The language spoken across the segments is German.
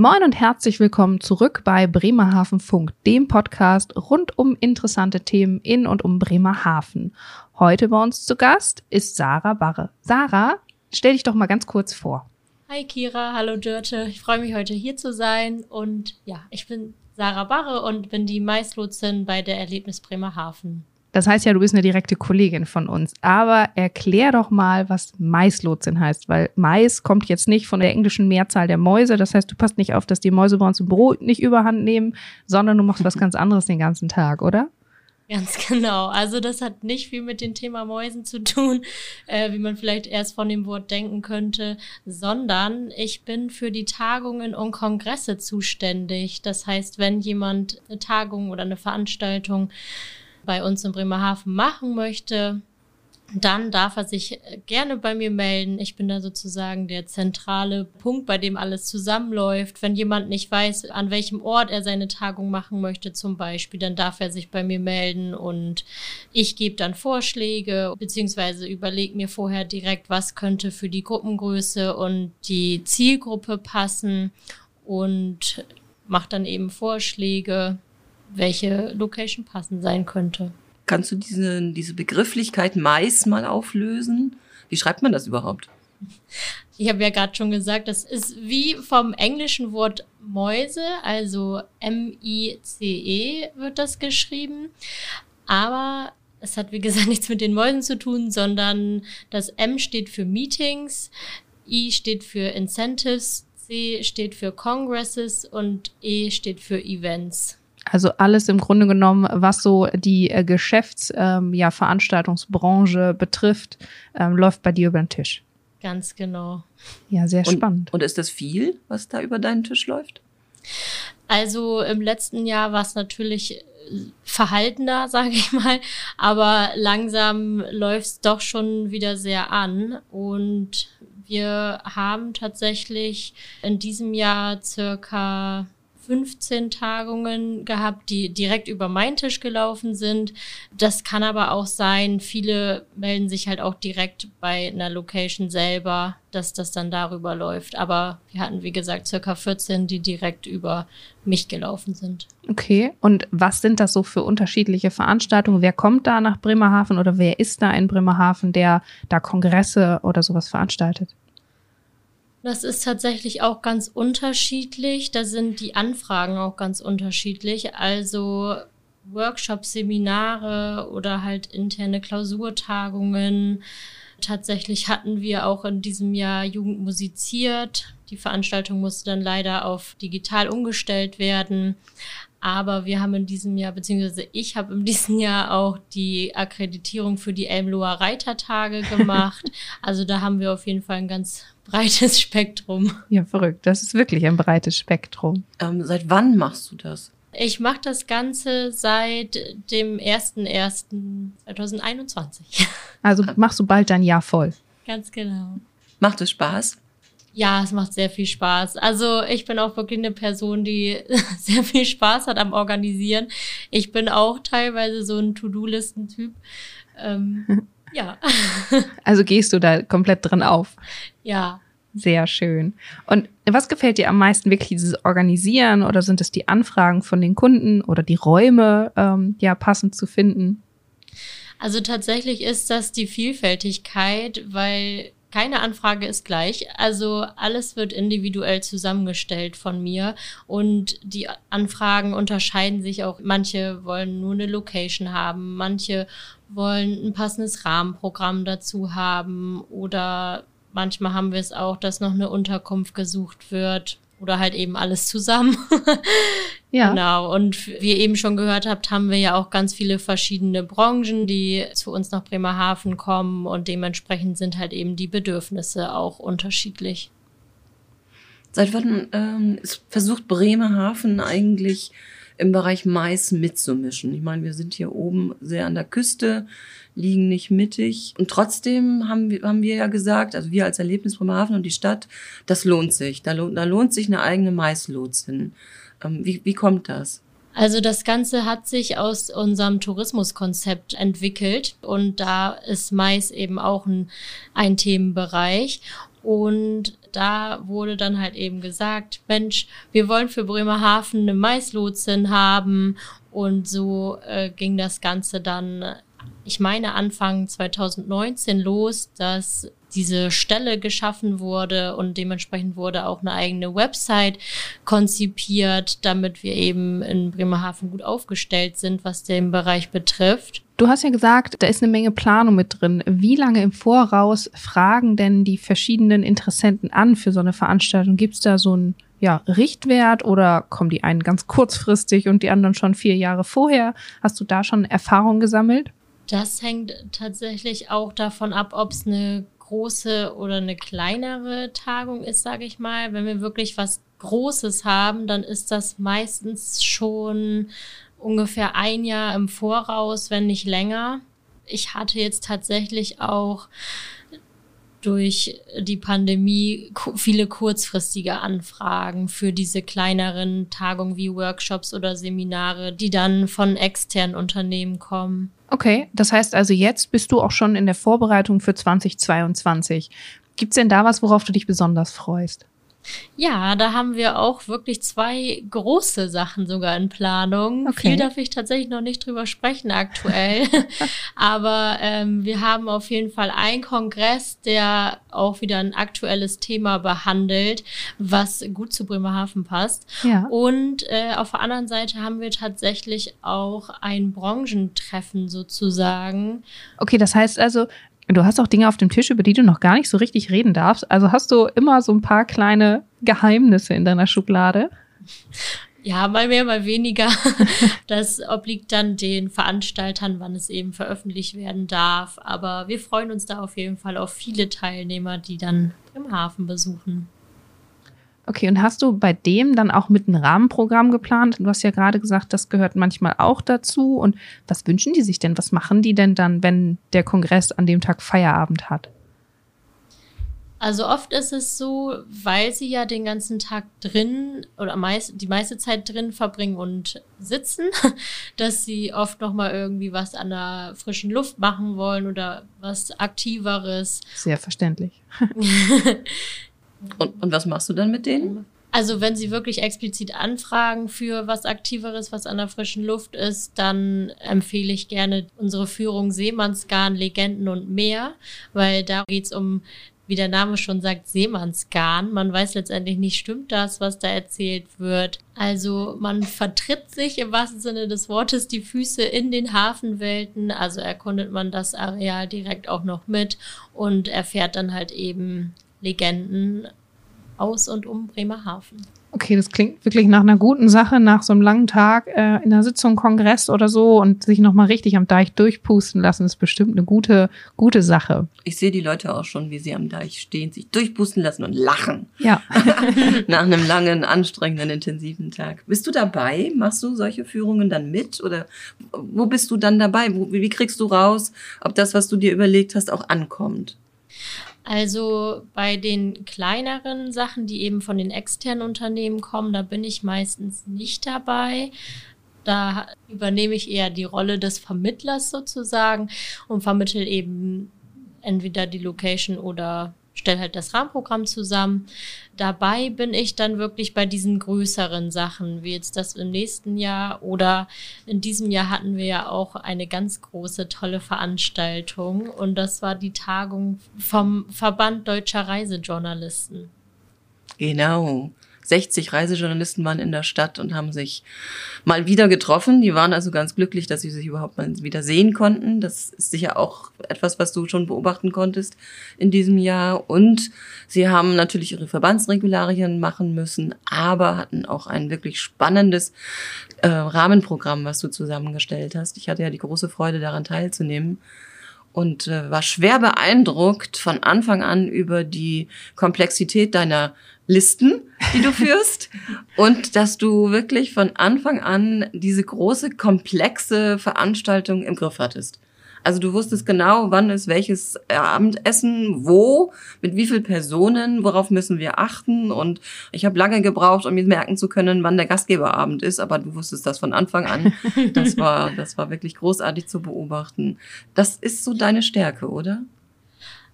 Moin und herzlich willkommen zurück bei Bremerhaven Funk, dem Podcast rund um interessante Themen in und um Bremerhaven. Heute bei uns zu Gast ist Sarah Barre. Sarah, stell dich doch mal ganz kurz vor. Hi Kira, hallo Dörte. Ich freue mich heute hier zu sein und ja, ich bin Sarah Barre und bin die Maislotsin bei der Erlebnis Bremerhaven. Das heißt ja, du bist eine direkte Kollegin von uns. Aber erklär doch mal, was Maislotsin heißt, weil Mais kommt jetzt nicht von der englischen Mehrzahl der Mäuse. Das heißt, du passt nicht auf, dass die Mäuse bei uns im Büro nicht überhand nehmen, sondern du machst was ganz anderes den ganzen Tag, oder? Ganz genau. Also das hat nicht viel mit dem Thema Mäusen zu tun, äh, wie man vielleicht erst von dem Wort denken könnte, sondern ich bin für die Tagungen und Kongresse zuständig. Das heißt, wenn jemand eine Tagung oder eine Veranstaltung bei uns in Bremerhaven machen möchte, dann darf er sich gerne bei mir melden. Ich bin da sozusagen der zentrale Punkt, bei dem alles zusammenläuft. Wenn jemand nicht weiß, an welchem Ort er seine Tagung machen möchte, zum Beispiel, dann darf er sich bei mir melden und ich gebe dann Vorschläge beziehungsweise überlege mir vorher direkt, was könnte für die Gruppengröße und die Zielgruppe passen und mache dann eben Vorschläge welche Location passend sein könnte. Kannst du diese, diese Begrifflichkeit Mais mal auflösen? Wie schreibt man das überhaupt? Ich habe ja gerade schon gesagt, das ist wie vom englischen Wort Mäuse, also M-I-C-E wird das geschrieben. Aber es hat, wie gesagt, nichts mit den Mäusen zu tun, sondern das M steht für Meetings, I steht für Incentives, C steht für Congresses und E steht für Events. Also alles im Grunde genommen, was so die äh, Geschäfts-, ähm, ja, Veranstaltungsbranche betrifft, ähm, läuft bei dir über den Tisch. Ganz genau. Ja, sehr und, spannend. Und ist das viel, was da über deinen Tisch läuft? Also im letzten Jahr war es natürlich äh, verhaltener, sage ich mal, aber langsam läuft es doch schon wieder sehr an und wir haben tatsächlich in diesem Jahr circa 15 Tagungen gehabt, die direkt über meinen Tisch gelaufen sind. Das kann aber auch sein, viele melden sich halt auch direkt bei einer Location selber, dass das dann darüber läuft. Aber wir hatten, wie gesagt, circa 14, die direkt über mich gelaufen sind. Okay, und was sind das so für unterschiedliche Veranstaltungen? Wer kommt da nach Bremerhaven oder wer ist da in Bremerhaven, der da Kongresse oder sowas veranstaltet? Das ist tatsächlich auch ganz unterschiedlich. Da sind die Anfragen auch ganz unterschiedlich. Also Workshops, Seminare oder halt interne Klausurtagungen. Tatsächlich hatten wir auch in diesem Jahr Jugend musiziert. Die Veranstaltung musste dann leider auf digital umgestellt werden. Aber wir haben in diesem Jahr, beziehungsweise ich habe in diesem Jahr auch die Akkreditierung für die Elmloher Reitertage gemacht. also da haben wir auf jeden Fall ein ganz breites Spektrum. Ja, verrückt. Das ist wirklich ein breites Spektrum. Ähm, seit wann machst du das? Ich mache das Ganze seit dem 01.01.2021. Also machst du bald dein Jahr voll. Ganz genau. Macht es Spaß? Ja, es macht sehr viel Spaß. Also ich bin auch wirklich eine Person, die sehr viel Spaß hat am Organisieren. Ich bin auch teilweise so ein To-Do-Listen-Typ. Ähm, ja. Also gehst du da komplett drin auf? Ja. Sehr schön. Und was gefällt dir am meisten wirklich dieses Organisieren oder sind es die Anfragen von den Kunden oder die Räume ähm, ja passend zu finden? Also tatsächlich ist das die Vielfältigkeit, weil keine Anfrage ist gleich. Also alles wird individuell zusammengestellt von mir und die Anfragen unterscheiden sich auch. Manche wollen nur eine Location haben, manche wollen ein passendes Rahmenprogramm dazu haben oder manchmal haben wir es auch, dass noch eine Unterkunft gesucht wird oder halt eben alles zusammen. ja. Genau. Und wie ihr eben schon gehört habt, haben wir ja auch ganz viele verschiedene Branchen, die zu uns nach Bremerhaven kommen und dementsprechend sind halt eben die Bedürfnisse auch unterschiedlich. Seit wann ähm, versucht Bremerhaven eigentlich im Bereich Mais mitzumischen? Ich meine, wir sind hier oben sehr an der Küste liegen nicht mittig. Und trotzdem haben wir, haben wir ja gesagt, also wir als Erlebnis Bremerhaven und die Stadt, das lohnt sich. Da, lohnt, da lohnt sich eine eigene Maislotsin. Ähm, wie, wie kommt das? Also das Ganze hat sich aus unserem Tourismuskonzept entwickelt und da ist Mais eben auch ein, ein Themenbereich. Und da wurde dann halt eben gesagt, Mensch, wir wollen für Bremerhaven eine Maislotsin haben. Und so äh, ging das Ganze dann, ich meine, Anfang 2019 los, dass diese Stelle geschaffen wurde und dementsprechend wurde auch eine eigene Website konzipiert, damit wir eben in Bremerhaven gut aufgestellt sind, was den Bereich betrifft. Du hast ja gesagt, da ist eine Menge Planung mit drin. Wie lange im Voraus fragen denn die verschiedenen Interessenten an für so eine Veranstaltung? Gibt es da so einen ja, Richtwert oder kommen die einen ganz kurzfristig und die anderen schon vier Jahre vorher? Hast du da schon Erfahrung gesammelt? Das hängt tatsächlich auch davon ab, ob es eine große oder eine kleinere Tagung ist, sage ich mal. Wenn wir wirklich was Großes haben, dann ist das meistens schon ungefähr ein Jahr im Voraus, wenn nicht länger. Ich hatte jetzt tatsächlich auch durch die Pandemie viele kurzfristige Anfragen für diese kleineren Tagungen wie Workshops oder Seminare, die dann von externen Unternehmen kommen. Okay, das heißt also jetzt bist du auch schon in der Vorbereitung für 2022. Gibt es denn da was, worauf du dich besonders freust? Ja, da haben wir auch wirklich zwei große Sachen sogar in Planung. Okay. Viel darf ich tatsächlich noch nicht drüber sprechen aktuell. Aber ähm, wir haben auf jeden Fall einen Kongress, der auch wieder ein aktuelles Thema behandelt, was gut zu Bremerhaven passt. Ja. Und äh, auf der anderen Seite haben wir tatsächlich auch ein Branchentreffen sozusagen. Okay, das heißt also, Du hast auch Dinge auf dem Tisch, über die du noch gar nicht so richtig reden darfst. Also hast du immer so ein paar kleine Geheimnisse in deiner Schublade? Ja, mal mehr, mal weniger. Das obliegt dann den Veranstaltern, wann es eben veröffentlicht werden darf. Aber wir freuen uns da auf jeden Fall auf viele Teilnehmer, die dann im Hafen besuchen. Okay, und hast du bei dem dann auch mit einem Rahmenprogramm geplant? Du hast ja gerade gesagt, das gehört manchmal auch dazu. Und was wünschen die sich denn? Was machen die denn dann, wenn der Kongress an dem Tag Feierabend hat? Also oft ist es so, weil sie ja den ganzen Tag drin oder meist, die meiste Zeit drin verbringen und sitzen, dass sie oft noch mal irgendwie was an der frischen Luft machen wollen oder was aktiveres. Sehr verständlich. Und, und was machst du dann mit denen? Also wenn Sie wirklich explizit anfragen für was Aktiveres, was an der frischen Luft ist, dann empfehle ich gerne unsere Führung Seemannsgarn, Legenden und mehr, weil da geht's um, wie der Name schon sagt, Seemannsgarn. Man weiß letztendlich nicht, stimmt das, was da erzählt wird. Also man vertritt sich im wahrsten Sinne des Wortes die Füße in den Hafenwelten, also erkundet man das Areal direkt auch noch mit und erfährt dann halt eben Legenden aus und um Bremerhaven. Okay, das klingt wirklich nach einer guten Sache, nach so einem langen Tag äh, in einer Sitzung, Kongress oder so und sich nochmal richtig am Deich durchpusten lassen, ist bestimmt eine gute, gute Sache. Ich sehe die Leute auch schon, wie sie am Deich stehen, sich durchpusten lassen und lachen. Ja. nach einem langen, anstrengenden, intensiven Tag. Bist du dabei? Machst du solche Führungen dann mit? Oder wo bist du dann dabei? Wo, wie kriegst du raus, ob das, was du dir überlegt hast, auch ankommt? Also bei den kleineren Sachen, die eben von den externen Unternehmen kommen, da bin ich meistens nicht dabei. Da übernehme ich eher die Rolle des Vermittlers sozusagen und vermittel eben entweder die Location oder stelle halt das Rahmenprogramm zusammen. Dabei bin ich dann wirklich bei diesen größeren Sachen, wie jetzt das im nächsten Jahr oder in diesem Jahr hatten wir ja auch eine ganz große, tolle Veranstaltung und das war die Tagung vom Verband Deutscher Reisejournalisten. Genau. 60 Reisejournalisten waren in der Stadt und haben sich mal wieder getroffen. Die waren also ganz glücklich, dass sie sich überhaupt mal wieder sehen konnten. Das ist sicher auch etwas, was du schon beobachten konntest in diesem Jahr. Und sie haben natürlich ihre Verbandsregularien machen müssen, aber hatten auch ein wirklich spannendes äh, Rahmenprogramm, was du zusammengestellt hast. Ich hatte ja die große Freude, daran teilzunehmen und äh, war schwer beeindruckt von Anfang an über die Komplexität deiner Listen, die du führst und dass du wirklich von Anfang an diese große, komplexe Veranstaltung im Griff hattest. Also du wusstest genau, wann ist welches Abendessen, wo, mit wie vielen Personen, worauf müssen wir achten. Und ich habe lange gebraucht, um mir merken zu können, wann der Gastgeberabend ist, aber du wusstest das von Anfang an. Das war, das war wirklich großartig zu beobachten. Das ist so deine Stärke, oder?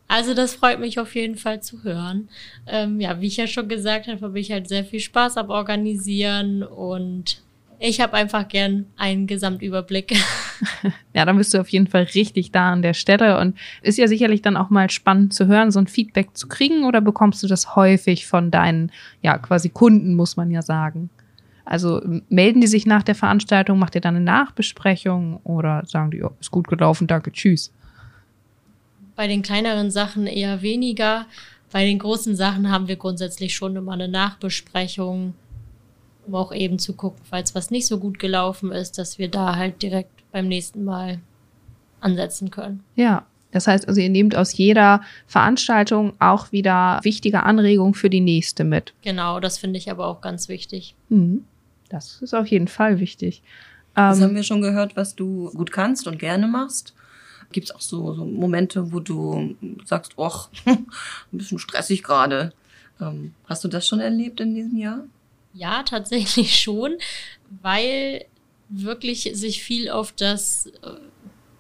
Also das freut mich auf jeden Fall zu hören. Ähm, ja, wie ich ja schon gesagt habe, habe ich halt sehr viel Spaß am Organisieren und ich habe einfach gern einen Gesamtüberblick. Ja, dann bist du auf jeden Fall richtig da an der Stelle und ist ja sicherlich dann auch mal spannend zu hören, so ein Feedback zu kriegen oder bekommst du das häufig von deinen, ja, quasi Kunden, muss man ja sagen? Also melden die sich nach der Veranstaltung, macht ihr dann eine Nachbesprechung oder sagen die, oh, ist gut gelaufen, danke, tschüss? Bei den kleineren Sachen eher weniger. Bei den großen Sachen haben wir grundsätzlich schon immer eine Nachbesprechung, um auch eben zu gucken, falls was nicht so gut gelaufen ist, dass wir da halt direkt beim nächsten Mal ansetzen können. Ja, das heißt also, ihr nehmt aus jeder Veranstaltung auch wieder wichtige Anregungen für die nächste mit. Genau, das finde ich aber auch ganz wichtig. Mhm. Das ist auf jeden Fall wichtig. Das Ähm, haben wir schon gehört, was du gut kannst und gerne machst. Gibt es auch so, so Momente, wo du sagst, och, ein bisschen stressig gerade. Ähm, hast du das schon erlebt in diesem Jahr? Ja, tatsächlich schon, weil wirklich sich viel auf das, äh,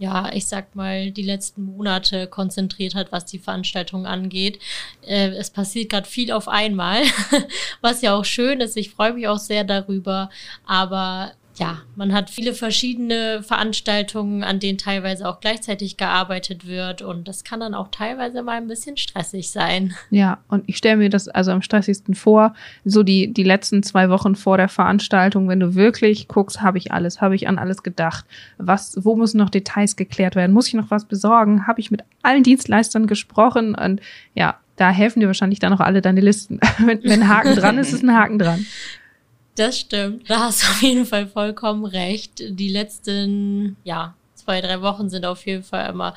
ja, ich sag mal, die letzten Monate konzentriert hat, was die Veranstaltung angeht. Äh, es passiert gerade viel auf einmal, was ja auch schön ist. Ich freue mich auch sehr darüber, aber ja, man hat viele verschiedene Veranstaltungen, an denen teilweise auch gleichzeitig gearbeitet wird und das kann dann auch teilweise mal ein bisschen stressig sein. Ja, und ich stelle mir das also am stressigsten vor, so die, die letzten zwei Wochen vor der Veranstaltung, wenn du wirklich guckst, habe ich alles, habe ich an alles gedacht, was, wo müssen noch Details geklärt werden, muss ich noch was besorgen, habe ich mit allen Dienstleistern gesprochen und ja, da helfen dir wahrscheinlich dann auch alle deine Listen. wenn, wenn ein Haken dran ist, ist ein Haken dran. Das stimmt. Da hast du auf jeden Fall vollkommen recht. Die letzten, ja, zwei, drei Wochen sind auf jeden Fall immer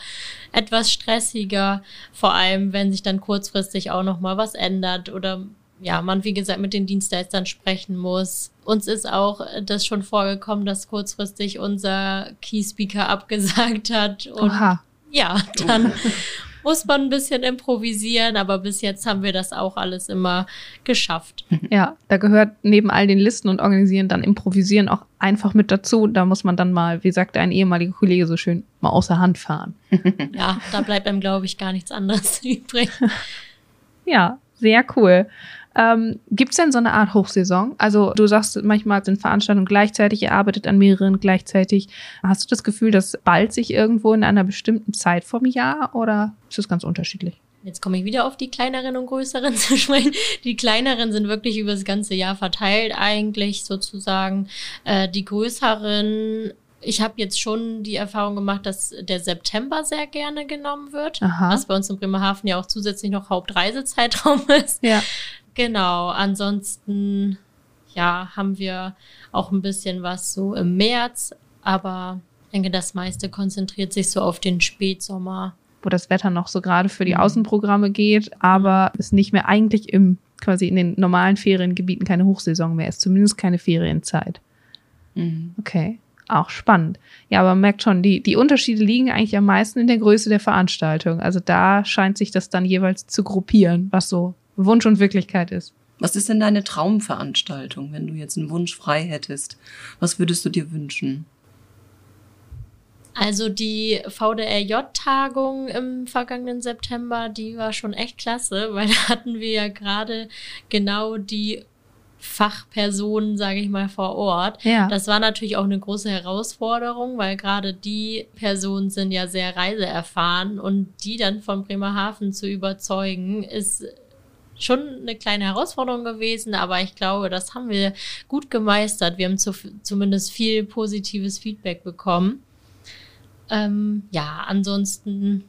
etwas stressiger. Vor allem, wenn sich dann kurzfristig auch noch mal was ändert oder ja, man, wie gesagt, mit den Dienstleistern sprechen muss. Uns ist auch das schon vorgekommen, dass kurzfristig unser Key Speaker abgesagt hat. Und Oha. ja, dann muss man ein bisschen improvisieren, aber bis jetzt haben wir das auch alles immer geschafft. Ja, da gehört neben all den Listen und Organisieren dann Improvisieren auch einfach mit dazu. Da muss man dann mal, wie sagte ein ehemaliger Kollege so schön, mal außer Hand fahren. Ja, da bleibt einem, glaube ich, gar nichts anderes übrig. Ja, sehr cool. Ähm, Gibt es denn so eine Art Hochsaison? Also du sagst, manchmal sind Veranstaltungen gleichzeitig, ihr arbeitet an mehreren gleichzeitig. Hast du das Gefühl, dass bald sich irgendwo in einer bestimmten Zeit vom Jahr oder ist das ganz unterschiedlich? Jetzt komme ich wieder auf die kleineren und größeren zu sprechen. Die kleineren sind wirklich über das ganze Jahr verteilt eigentlich sozusagen. Äh, die größeren, ich habe jetzt schon die Erfahrung gemacht, dass der September sehr gerne genommen wird, Aha. was bei uns in Bremerhaven ja auch zusätzlich noch Hauptreisezeitraum ist. Ja. Genau, ansonsten ja, haben wir auch ein bisschen was so im März, aber ich denke, das meiste konzentriert sich so auf den Spätsommer. Wo das Wetter noch so gerade für die Außenprogramme geht, aber es nicht mehr eigentlich im quasi in den normalen Feriengebieten keine Hochsaison mehr ist, zumindest keine Ferienzeit. Mhm. Okay, auch spannend. Ja, aber man merkt schon, die, die Unterschiede liegen eigentlich am meisten in der Größe der Veranstaltung. Also da scheint sich das dann jeweils zu gruppieren, was so Wunsch und Wirklichkeit ist. Was ist denn deine Traumveranstaltung, wenn du jetzt einen Wunsch frei hättest? Was würdest du dir wünschen? Also die VDRJ-Tagung im vergangenen September, die war schon echt klasse, weil da hatten wir ja gerade genau die Fachpersonen, sage ich mal, vor Ort. Ja. Das war natürlich auch eine große Herausforderung, weil gerade die Personen sind ja sehr reiseerfahren und die dann von Bremerhaven zu überzeugen, ist schon eine kleine Herausforderung gewesen, aber ich glaube, das haben wir gut gemeistert. Wir haben zu, zumindest viel positives Feedback bekommen. Ähm, ja, ansonsten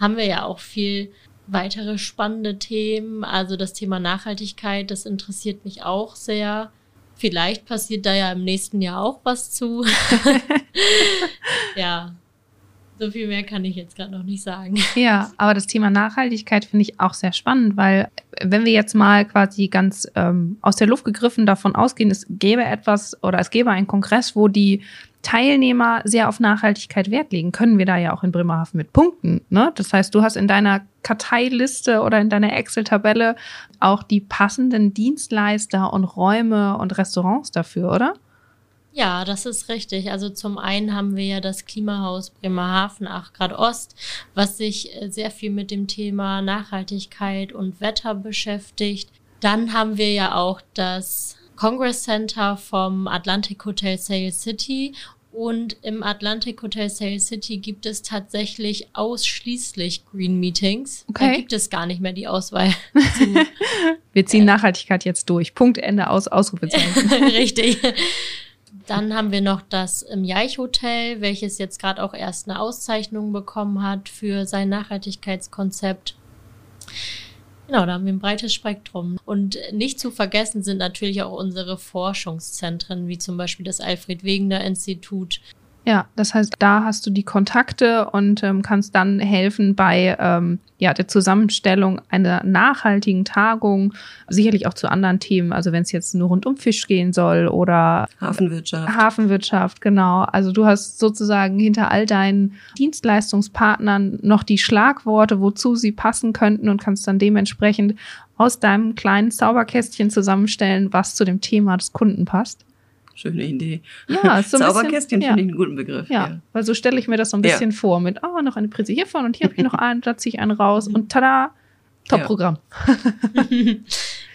haben wir ja auch viel weitere spannende Themen. Also das Thema Nachhaltigkeit, das interessiert mich auch sehr. Vielleicht passiert da ja im nächsten Jahr auch was zu. ja, so viel mehr kann ich jetzt gerade noch nicht sagen. Ja, aber das Thema Nachhaltigkeit finde ich auch sehr spannend, weil wenn wir jetzt mal quasi ganz ähm, aus der Luft gegriffen davon ausgehen, es gäbe etwas oder es gäbe einen Kongress, wo die Teilnehmer sehr auf Nachhaltigkeit Wert legen, können wir da ja auch in Bremerhaven mit punkten. Ne? Das heißt, du hast in deiner Karteiliste oder in deiner Excel-Tabelle auch die passenden Dienstleister und Räume und Restaurants dafür, oder? Ja, das ist richtig. Also zum einen haben wir ja das Klimahaus Bremerhaven 8 Grad Ost, was sich äh, sehr viel mit dem Thema Nachhaltigkeit und Wetter beschäftigt. Dann haben wir ja auch das Congress Center vom Atlantic Hotel Sail City und im Atlantic Hotel Sail City gibt es tatsächlich ausschließlich Green Meetings. Okay. Da gibt es gar nicht mehr die Auswahl. Wir ziehen Nachhaltigkeit jetzt durch. Punkt, Ende, aus, Ausrufezeichen. Richtig. Dann haben wir noch das im Jaich Hotel, welches jetzt gerade auch erst eine Auszeichnung bekommen hat für sein Nachhaltigkeitskonzept. Genau, da haben wir ein breites Spektrum. Und nicht zu vergessen sind natürlich auch unsere Forschungszentren, wie zum Beispiel das Alfred Wegener Institut, Ja, das heißt, da hast du die Kontakte und ähm, kannst dann helfen bei ähm, ja, der Zusammenstellung einer nachhaltigen Tagung, sicherlich auch zu anderen Themen, also wenn es jetzt nur rund um Fisch gehen soll oder Hafenwirtschaft. Hafenwirtschaft, genau. Also du hast sozusagen hinter all deinen Dienstleistungspartnern noch die Schlagworte, wozu sie passen könnten und kannst dann dementsprechend aus deinem kleinen Zauberkästchen zusammenstellen, was zu dem Thema des Kunden passt. Schöne Idee. Ja, so ein Zauberkästchen ja. finde ich einen guten Begriff. Ja, weil so stelle ich mir das so ein bisschen vor mit, oh, noch eine Prise hiervon und hier habe ich noch einen, da ziehe ich einen raus und tada, Top-Programm.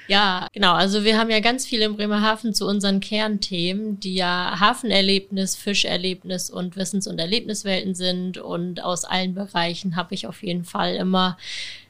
Ja, genau. Also wir haben ja ganz viel in Bremerhaven zu unseren Kernthemen, die ja Hafenerlebnis, Fischerlebnis und Wissens- und Erlebniswelten sind. Und aus allen Bereichen habe ich auf jeden Fall immer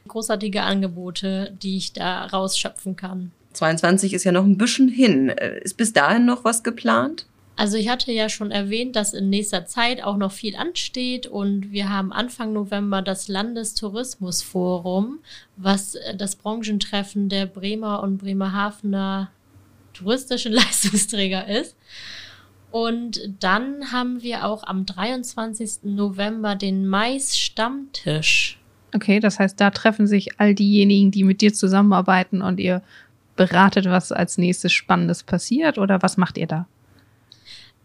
großartige Angebote, die ich da rausschöpfen kann. 22 ist ja noch ein bisschen hin. Äh, Ist bis dahin noch was geplant? Also ich hatte ja schon erwähnt, dass in nächster Zeit auch noch viel ansteht und wir haben Anfang November das Landestourismusforum, was äh, das Branchentreffen der Bremer und Bremerhavener touristischen Leistungsträger ist. Und dann haben wir auch am 23. November den Mais-Stammtisch. Okay, das heißt, da treffen sich all diejenigen, die mit dir zusammenarbeiten und ihr beratet, was als nächstes Spannendes passiert oder was macht ihr da?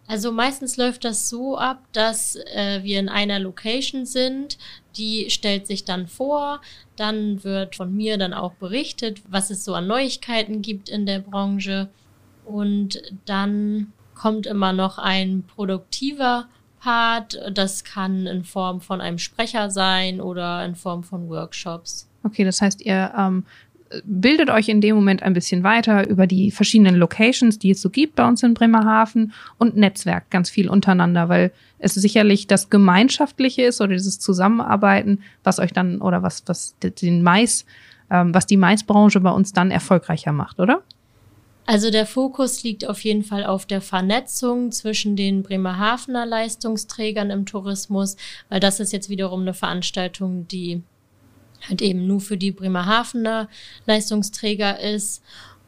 Also meistens läuft das so ab, dass äh, wir in einer Location sind, die stellt sich dann vor, dann wird von mir dann auch berichtet, was es so an Neuigkeiten gibt in der Branche und dann kommt immer noch ein produktiver Part, das kann in Form von einem Sprecher sein oder in Form von Workshops. Okay, das heißt, ihr ähm, bildet euch in dem Moment ein bisschen weiter über die verschiedenen Locations, die es so gibt bei uns in Bremerhaven und Netzwerk ganz viel untereinander, weil es sicherlich das Gemeinschaftliche ist oder dieses Zusammenarbeiten, was euch dann oder was, was den Mais, ähm, was die Maisbranche bei uns dann erfolgreicher macht, oder? Also der Fokus liegt auf jeden Fall auf der Vernetzung zwischen den Bremerhavener Leistungsträgern im Tourismus, weil das ist jetzt wiederum eine Veranstaltung, die halt eben nur für die Bremerhavener Leistungsträger ist.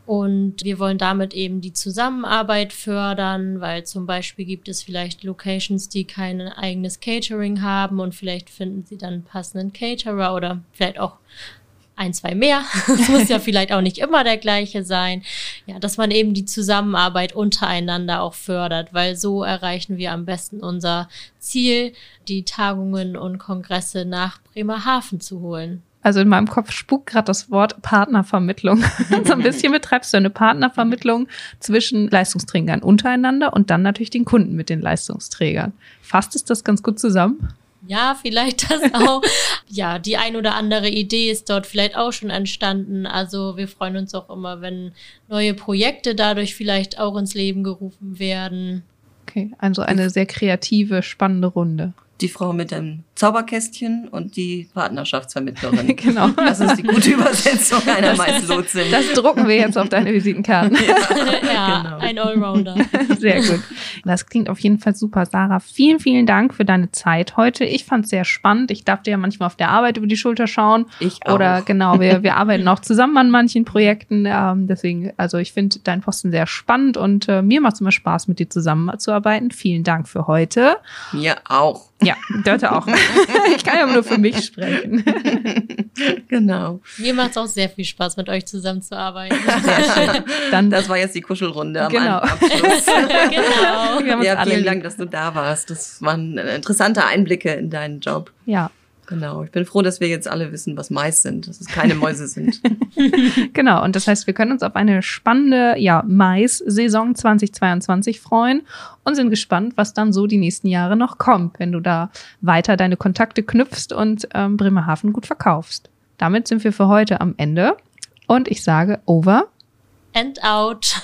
Und wir wollen damit eben die Zusammenarbeit fördern, weil zum Beispiel gibt es vielleicht Locations, die kein eigenes Catering haben und vielleicht finden sie dann passenden Caterer oder vielleicht auch ein, zwei mehr. Es muss ja vielleicht auch nicht immer der gleiche sein. Ja, dass man eben die Zusammenarbeit untereinander auch fördert, weil so erreichen wir am besten unser Ziel, die Tagungen und Kongresse nach Bremerhaven zu holen. Also in meinem Kopf spukt gerade das Wort Partnervermittlung. so ein bisschen betreibst du eine Partnervermittlung zwischen Leistungsträgern untereinander und dann natürlich den Kunden mit den Leistungsträgern. Fasst es das ganz gut zusammen? Ja, vielleicht das auch. ja, die ein oder andere Idee ist dort vielleicht auch schon entstanden. Also wir freuen uns auch immer, wenn neue Projekte dadurch vielleicht auch ins Leben gerufen werden. Okay, also eine sehr kreative, spannende Runde. Die Frau mit dem Zauberkästchen und die Partnerschaftsvermittlerin. Genau. Das ist die gute Übersetzung einer Maislotsin. Das drucken wir jetzt auf deine Visitenkarten. ja, genau. ein Allrounder. Sehr gut. Das klingt auf jeden Fall super. Sarah, vielen, vielen Dank für deine Zeit heute. Ich fand es sehr spannend. Ich darf dir ja manchmal auf der Arbeit über die Schulter schauen. Ich auch. Oder genau, wir, wir arbeiten auch zusammen an manchen Projekten. Ähm, deswegen, also ich finde deinen Posten sehr spannend und äh, mir macht es immer Spaß, mit dir zusammenzuarbeiten. Vielen Dank für heute. Mir auch. Ja, Dörte auch. ich kann ja nur für mich sprechen. Genau. Mir macht es auch sehr viel Spaß, mit euch zusammenzuarbeiten. Dann Das war jetzt die Kuschelrunde am Genau. Abschluss. genau. Ja, vielen lieb. Dank, dass du da warst. Das waren interessante Einblicke in deinen Job. Ja. Genau, ich bin froh, dass wir jetzt alle wissen, was Mais sind, dass es keine Mäuse sind. genau, und das heißt, wir können uns auf eine spannende ja, Mais-Saison 2022 freuen und sind gespannt, was dann so die nächsten Jahre noch kommt, wenn du da weiter deine Kontakte knüpfst und ähm, Bremerhaven gut verkaufst. Damit sind wir für heute am Ende und ich sage over and out.